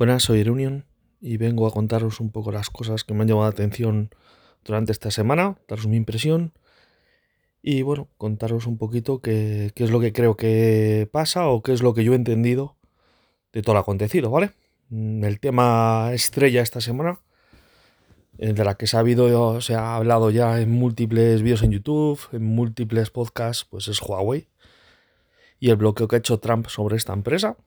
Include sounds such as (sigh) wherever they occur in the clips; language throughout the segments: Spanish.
Buenas, soy Reunion y vengo a contaros un poco las cosas que me han llamado la atención durante esta semana, daros mi impresión y bueno, contaros un poquito qué, qué es lo que creo que pasa o qué es lo que yo he entendido de todo lo acontecido, ¿vale? Mm, El tema estrella esta semana, eh, de la que se ha, habido, se ha hablado ya en múltiples vídeos en YouTube, en múltiples podcasts, pues es Huawei y el bloqueo que ha hecho Trump sobre esta empresa.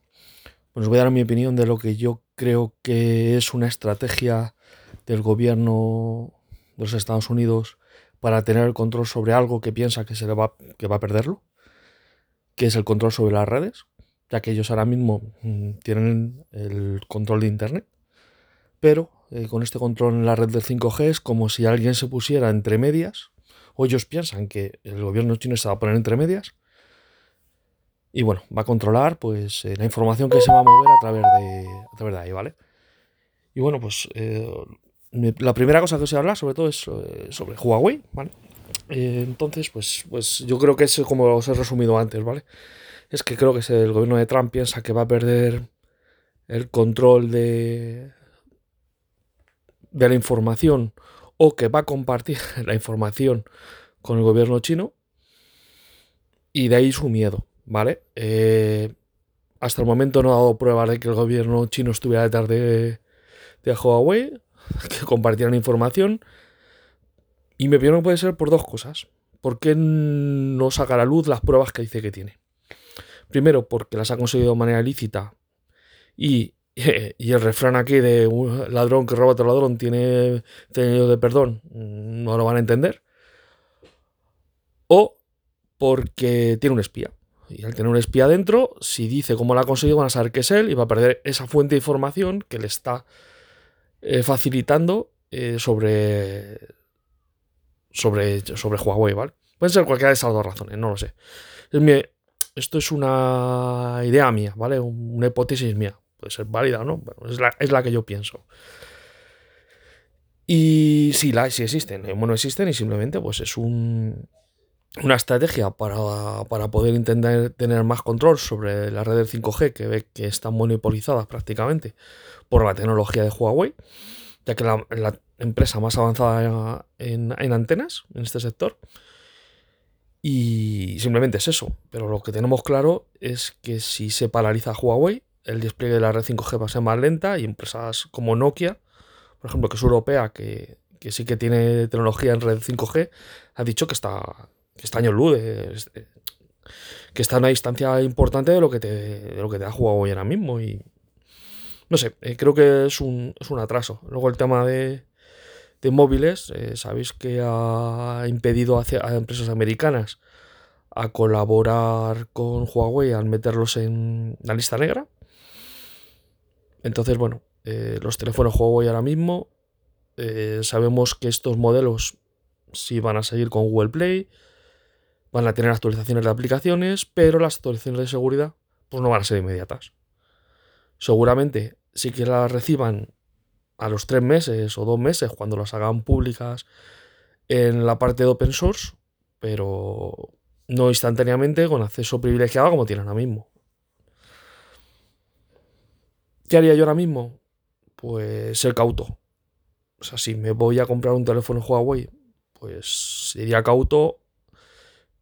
Pues os voy a dar mi opinión de lo que yo creo que es una estrategia del gobierno de los Estados Unidos para tener el control sobre algo que piensa que se le va, que va a perderlo, que es el control sobre las redes, ya que ellos ahora mismo mm, tienen el control de Internet, pero eh, con este control en la red del 5G es como si alguien se pusiera entre medias, o ellos piensan que el gobierno chino se va a poner entre medias, y bueno, va a controlar pues eh, la información que se va a mover a través de, a través de ahí, ¿vale? Y bueno, pues eh, la primera cosa que se habla sobre todo es eh, sobre Huawei, ¿vale? Entonces, pues, pues yo creo que es como os he resumido antes, ¿vale? Es que creo que el gobierno de Trump piensa que va a perder el control de, de la información o que va a compartir (laughs) la información con el gobierno chino y de ahí su miedo, ¿vale? Eh, hasta el momento no ha dado pruebas de que el gobierno chino estuviera detrás de, de Huawei, (laughs) que compartieran información. Y mi opinión puede ser por dos cosas. ¿Por qué no saca a la luz las pruebas que dice que tiene? Primero, porque las ha conseguido de manera ilícita. Y, (laughs) y el refrán aquí de un ladrón que roba a otro ladrón tiene tenido de perdón, no lo van a entender. O porque tiene un espía. Y al tener un espía dentro, si dice cómo la ha conseguido, van a saber que es él y va a perder esa fuente de información que le está eh, facilitando eh, sobre, sobre, sobre Huawei, ¿vale? Pueden ser cualquiera de esas dos razones, no lo sé. Esto es una idea mía, ¿vale? Una hipótesis mía. Puede ser válida o no, bueno, es, la, es la que yo pienso. Y sí, sí existen, eh, bueno, existen y simplemente pues es un, una estrategia para, para poder intentar tener más control sobre la red del 5G, que ve que está monopolizada prácticamente por la tecnología de Huawei, ya que la, la empresa más avanzada en, en antenas en este sector. Y simplemente es eso. Pero lo que tenemos claro es que si se paraliza Huawei, el despliegue de la red 5G va a ser más lenta y empresas como Nokia, por ejemplo, que es europea, que, que sí que tiene tecnología en red 5G, ha dicho que está, que está años que está a una distancia importante de lo que te, de lo que te da Huawei ahora mismo. Y no sé, eh, creo que es un, es un atraso. Luego el tema de, de móviles, eh, sabéis que ha impedido a, empresas americanas a colaborar con Huawei al meterlos en la lista negra. Entonces, bueno, eh, los teléfonos Huawei ahora mismo sabemos que estos modelos sí van a seguir con Google Play, van a tener actualizaciones de aplicaciones, pero las actualizaciones de seguridad pues no van a ser inmediatas. Seguramente sí que las reciban a los tres meses o dos meses cuando las hagan públicas en la parte de open source, pero no instantáneamente con acceso privilegiado como tienen ahora mismo. ¿Qué haría yo ahora mismo? Pues ser cauto. O sea, si me voy a comprar un teléfono Huawei, pues sería cauto,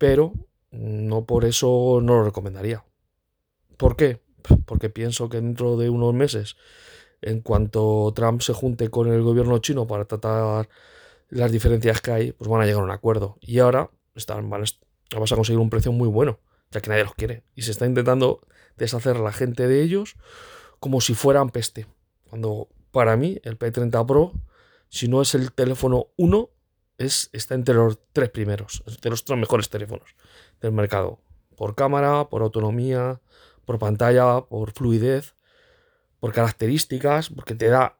pero no por eso no lo recomendaría. ¿Por qué? Porque pienso que dentro de unos meses, en cuanto Trump se junte con el gobierno chino para tratar las diferencias que hay, pues van a llegar a un acuerdo. Y ahora están, van a, vas a conseguir un precio muy bueno, ya que nadie los quiere. Y se está intentando deshacer la gente de ellos como si fueran peste. Cuando para mí el P30 Pro, si no es el teléfono 1, es, está entre los tres primeros, entre los tres mejores teléfonos del mercado. Por cámara, por autonomía, por pantalla, por fluidez, por características, porque te da,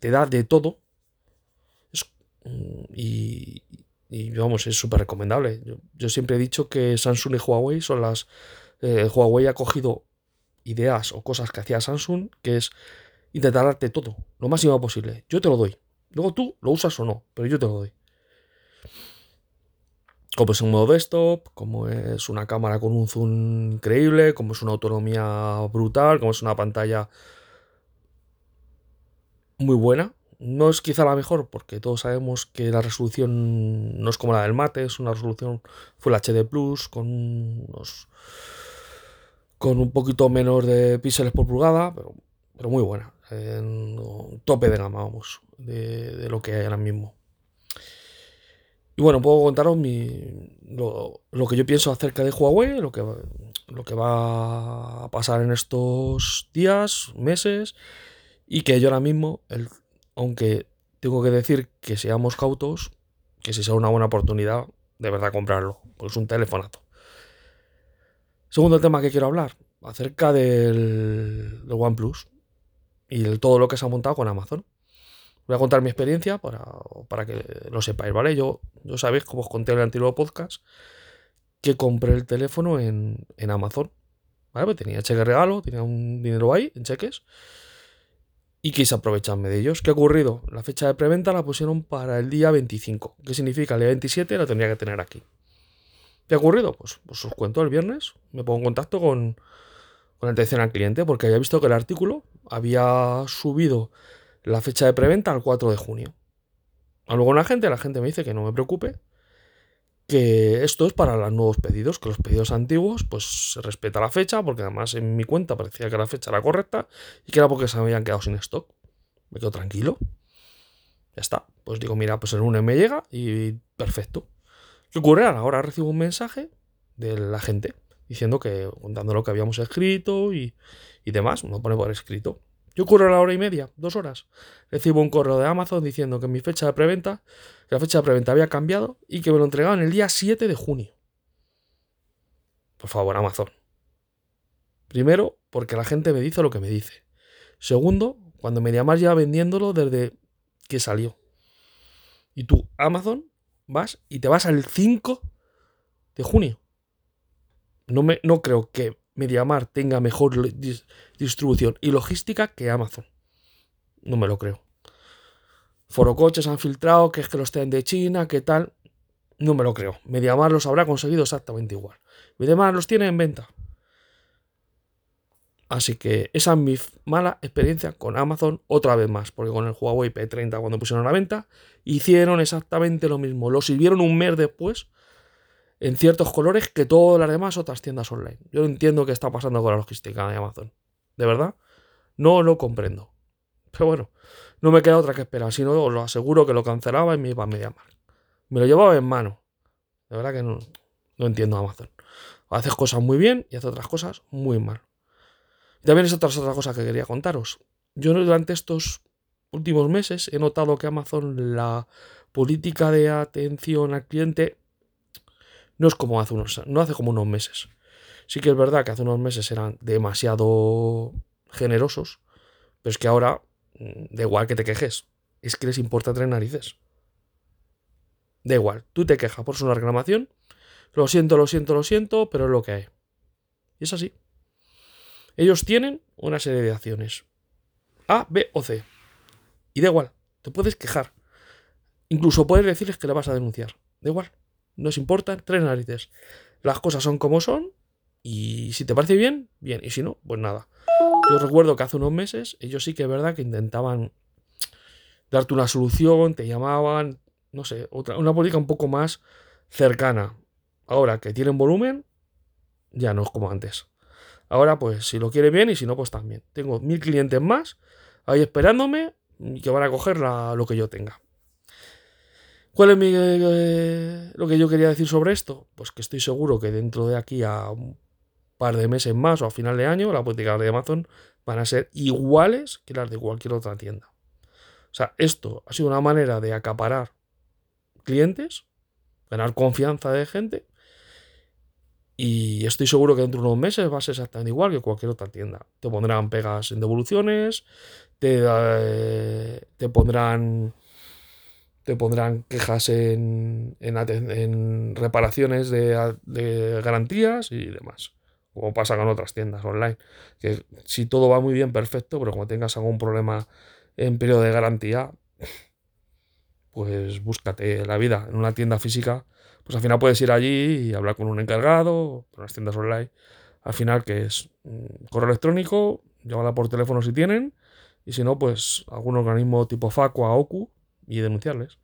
te da de todo. Y, vamos, es súper recomendable. Yo, yo siempre he dicho que Samsung y Huawei son las... eh, Huawei ha cogido ideas o cosas que hacía Samsung, que es intentar darte todo, lo máximo posible. Yo te lo doy. Luego tú lo usas o no, pero yo te lo doy. Como es un modo desktop, como es una cámara con un zoom increíble, como es una autonomía brutal, como es una pantalla muy buena. No es quizá la mejor, porque todos sabemos que la resolución no es como la del mate, es una resolución Full HD Plus con unos, con un poquito menos de píxeles por pulgada, pero, muy buena. En tope de gama, vamos, de lo que hay ahora mismo. Y bueno, puedo contaros mi, lo, que yo pienso acerca de Huawei, lo que, lo que va a pasar en estos días, meses, y que yo ahora mismo, el, aunque tengo que decir que seamos cautos, que si sea una buena oportunidad, de verdad comprarlo, porque es un telefonazo. Segundo tema que quiero hablar, acerca del, del OnePlus y de todo lo que se ha montado con Amazon. Voy a contar mi experiencia para, para que lo sepáis, ¿vale? Yo, yo sabéis, como os conté en el antiguo podcast, que compré el teléfono en, Amazon. ¿Vale? Pues tenía cheque regalo, tenía un dinero ahí en cheques. Y quise aprovecharme de ellos. ¿Qué ha ocurrido? La fecha de preventa la pusieron para el día 25. ¿Qué significa? El día 27 la tendría que tener aquí. ¿Qué ha ocurrido? Pues, pues os cuento el viernes. Me pongo en contacto con, con atención al cliente porque había visto que el artículo había subido la fecha de preventa al 4 de junio. Hablo con la gente, la gente me dice que no me preocupe, que esto es para los nuevos pedidos, que los pedidos antiguos, pues se respeta la fecha, porque además en mi cuenta parecía que la fecha era correcta y que era porque se habían quedado sin stock. Me quedo tranquilo. Ya está. Pues digo, mira, pues el lunes me llega y perfecto. ¿Qué ocurre? Ahora recibo un mensaje de la gente diciendo que, contando lo que habíamos escrito y, y demás, me pone por escrito. Yo ocurre a la hora y media, dos horas. Recibo un correo de Amazon diciendo que mi fecha de preventa, que la fecha de preventa había cambiado y que me lo entregaban el día 7 de junio. Por favor, Amazon. Primero, porque la gente me dice lo que me dice. Segundo, cuando me llamas ya vendiéndolo desde que salió. Y tú, Amazon, vas y te vas al 5 de junio. No, me, no creo que Mediamar tenga mejor distribución y logística que Amazon. No me lo creo. Forocoches han filtrado que es que los traen de China, que tal. No me lo creo. Mediamar los habrá conseguido exactamente igual. Mediamar los tiene en venta. Así que esa es mi mala experiencia con Amazon otra vez más, porque con el Huawei P30 cuando pusieron a la venta hicieron exactamente lo mismo. Lo sirvieron un mes después en ciertos colores que todas las demás otras tiendas online. Yo no entiendo qué está pasando con la logística de Amazon. De verdad, no lo comprendo. Pero bueno, no me queda otra que esperar. Si no, os lo aseguro que lo cancelaba y me iba a Mediamar. Me lo llevaba en mano. De verdad que no, no entiendo Amazon. Haces cosas muy bien y hace otras cosas muy mal. También es otra, otra cosa que quería contaros. Yo durante estos últimos meses he notado que Amazon, la política de atención al cliente no es como hace unos, no hace como unos meses. Sí que es verdad que hace unos meses eran demasiado generosos, pero es que ahora mm, da igual que te quejes, es que les importa tres narices. Da igual, tú te quejas por su reclamación, lo siento, lo siento, lo siento, pero es lo que hay. Y es así. Ellos tienen una serie de acciones. A, B o C. Y da igual, te puedes quejar. Incluso puedes decirles que le vas a denunciar. Da igual nos importan tres narices. Las cosas son como son y si te parece bien, bien, y si no, pues nada. Yo recuerdo que hace unos meses ellos sí que es verdad que intentaban darte una solución, te llamaban, no sé, otra, una política un poco más cercana. Ahora que tienen volumen, ya no es como antes. Ahora, pues, si lo quiere bien y si no, pues también. Tengo mil clientes más ahí esperándome y que van a coger lo que yo tenga. ¿Cuál es eh, lo que yo quería decir sobre esto? Pues que estoy seguro que dentro de aquí a un par de meses más o a final de año, las políticas de Amazon van a ser iguales que las de cualquier otra tienda. O sea, esto ha sido una manera de acaparar clientes, ganar confianza de gente. Y estoy seguro que dentro de unos meses va a ser exactamente igual que cualquier otra tienda. Te pondrán pegas en devoluciones, te, eh, te pondrán te pondrán quejas en, en, reparaciones de, garantías y demás. Como pasa con otras tiendas online. Que si todo va muy bien, perfecto, pero como tengas algún problema en periodo de garantía, pues búscate la vida. En una tienda física, pues al final puedes ir allí y hablar con un encargado, con las tiendas online. Al final, que es correo electrónico, llámala por teléfono si tienen, y si no, pues algún organismo tipo Facua, OCU y denunciarles.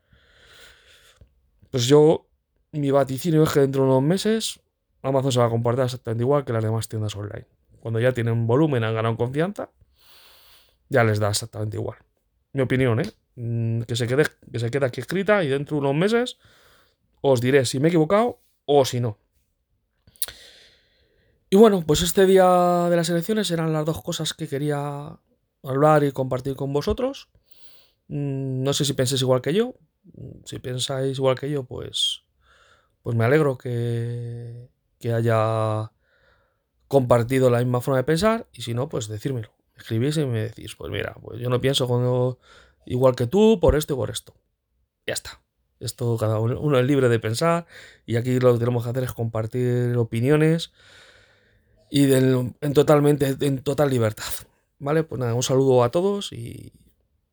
Pues yo, mi vaticinio es que dentro de unos meses Amazon se va a comportar exactamente igual que las demás tiendas online. Cuando ya tienen volumen, han ganado confianza, ya les da exactamente igual. Mi opinión, ¿eh? Mm, que se quede, que se quede aquí escrita y dentro de unos meses os diré si me he equivocado o si no. Y bueno, pues este día de las elecciones eran las dos cosas que quería hablar y compartir con vosotros. Mm, no sé si penséis igual que yo. Mm, si pensáis igual que yo, pues, pues me alegro que, que haya compartido la misma forma de pensar. Y si no, pues decírmelo. Escribís y me decís, pues mira, pues yo no pienso cuando igual que tú, por esto y por esto. Ya está. Esto cada uno, es libre de pensar y aquí lo que tenemos que hacer es compartir opiniones y en, totalmente, en total libertad. ¿Vale? Pues nada, un saludo a todos y